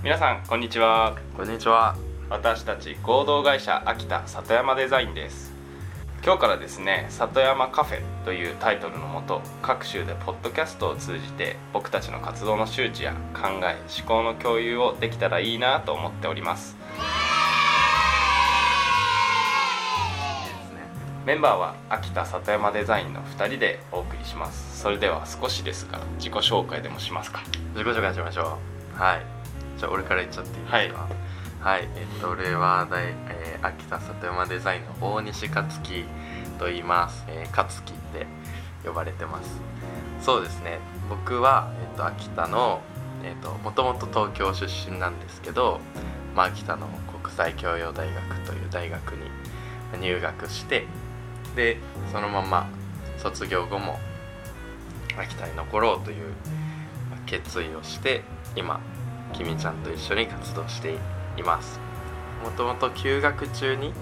皆さんこんにちは。こんにちは。私たち合同会社秋田里山デザインです。今日からですね里山カフェというタイトルのもと各州でポッドキャストを通じて僕たちの活動の周知や考え思考の共有をできたらいいなと思っております。メンバーは秋田里山デザインの2人でお送りします。それでは少しですが自己紹介でもしますか。自己紹介しましょう。はいじゃあ俺から言っちゃっていいですか？はい、はい、えっと俺は大、えー、秋田里山デザインの大西克樹と言います、えー、克樹って呼ばれてます。そうですね。僕は、えっと、秋田のえっともともと東京出身なんですけど、まあ、秋田の国際教養大学という大学に入学してでそのまま卒業後も秋田に残ろうという決意をして今きみちゃんと一緒に活動しています。もともと休学中に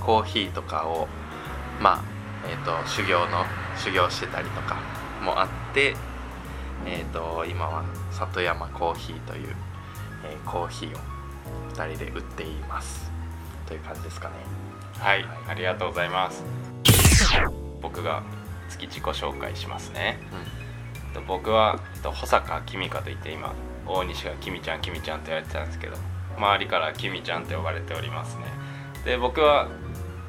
コーヒーとかをまあえーと、修行の修行してたりとかもあって、えーと、今は里山コーヒーという、えー、コーヒーを2人で売っています。という感じですかね。はい、はい、ありがとうございます。僕が月自己紹介しますね、うん、僕は保坂きみかといって今大西がきみちゃんきみちゃんと言われてたんですけど周りからきみちゃんと呼ばれておりますね。で僕は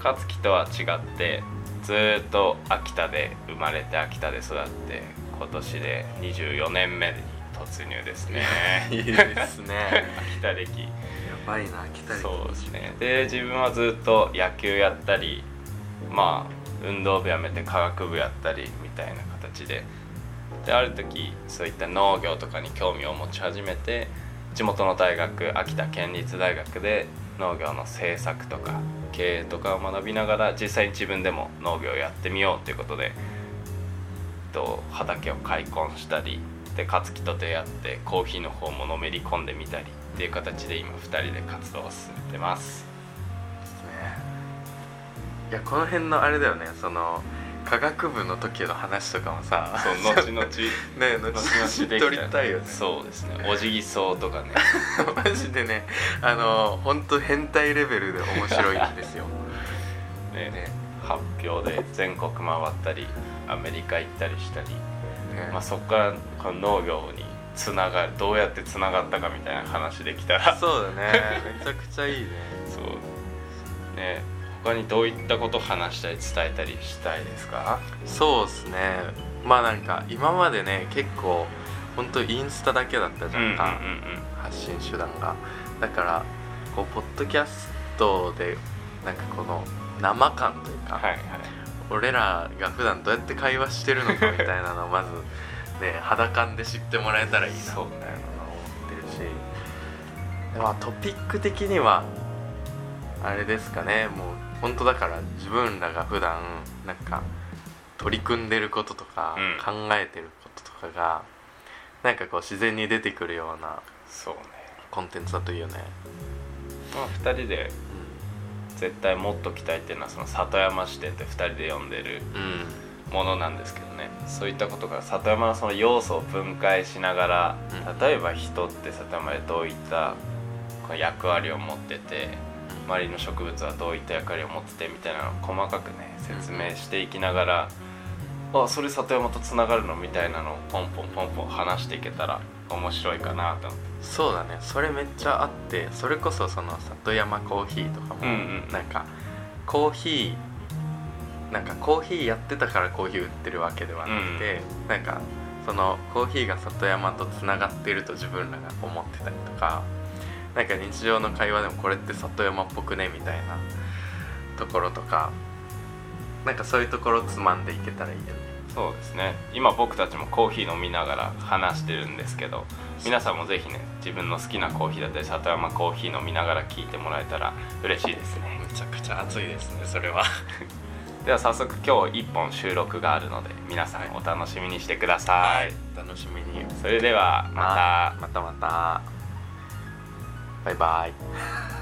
勝樹とは違ってずっと秋田で生まれて秋田で育って今年で24年目に突入ですね。いいですね。秋田歴。やばいな秋田歴。そうですね。で自分はずっと野球やったりまあ運動部やめて科学部やったりみたいな形でである時そういった農業とかに興味を持ち始めて地元の大学秋田県立大学で農業の政策とか経営とかを学びながら実際に自分でも農業をやってみようということでと畑を開墾したりで勝樹と出会ってコーヒーの方ものめり込んでみたりっていう形で今2人で活動を進めてます。いやこの辺のあれだよねその科学部の時の話とかもさそう後々。ね後々取りたいよね。そうですね。おじぎそうとかね。マジでねあの本当変態レベルで面白いんですよ。ねね。発表で全国回ったりアメリカ行ったりしたり、ね、まあ、そこからこの農業につながるどうやってつながったかみたいな話できたら。そうだね。めちゃくちゃいいね。そう。ね他にどういったことを話したり伝えたりしたいですか？そうですね。まあなんか今までね結構本当インスタだけだったじゃんか、発信手段が。だからこうポッドキャストでなんかこの生感というか、はいはい、俺らが普段どうやって会話してるのかみたいなのをまずね 肌感で知ってもらえたらいいなみたいなのを思ってるし。で、まあ、トピック的にはあれですかね。もう本当だから自分らが普段なんか取り組んでることとか、考えてることとかがなんかこう自然に出てくるようなそうね。コンテンツだといいよね。まあ、2人で絶対もっと期待っていうのはその里山視点って2人で読んでるものなんですけどね、うん、そういったことが里山のその要素を分解しながら、うん、例えば人って里山でどういった役割を持ってて周りの植物はどういった役割を持っててみたいなのを細かくね説明していきながら、うん、あそれ里山とつながるのみたいなのをポンポンポンポン話していけたら面白いかなと思って。そうだね。それめっちゃあってそれこそその里山コーヒーとかも、うんうん、なんかコーヒーなんかコーヒーやってたからコーヒー売ってるわけではなくて、うん、なんかそのコーヒーが里山とつながってると自分らが思ってたりとかなんか日常の会話でもこれって里山っぽくねみたいなところとかなんかそういうところつまんでいけたらいいよね。そうですね。今僕たちもコーヒー飲みながら話してるんですけど皆さんもぜひね自分の好きなコーヒーだったり里山コーヒー飲みながら聞いてもらえたら嬉しいですね。めちゃくちゃ熱いですねそれは。では早速今日1本収録があるので皆さんお楽しみにしてください、はい、楽しみに。それではまた。またまたバイバイ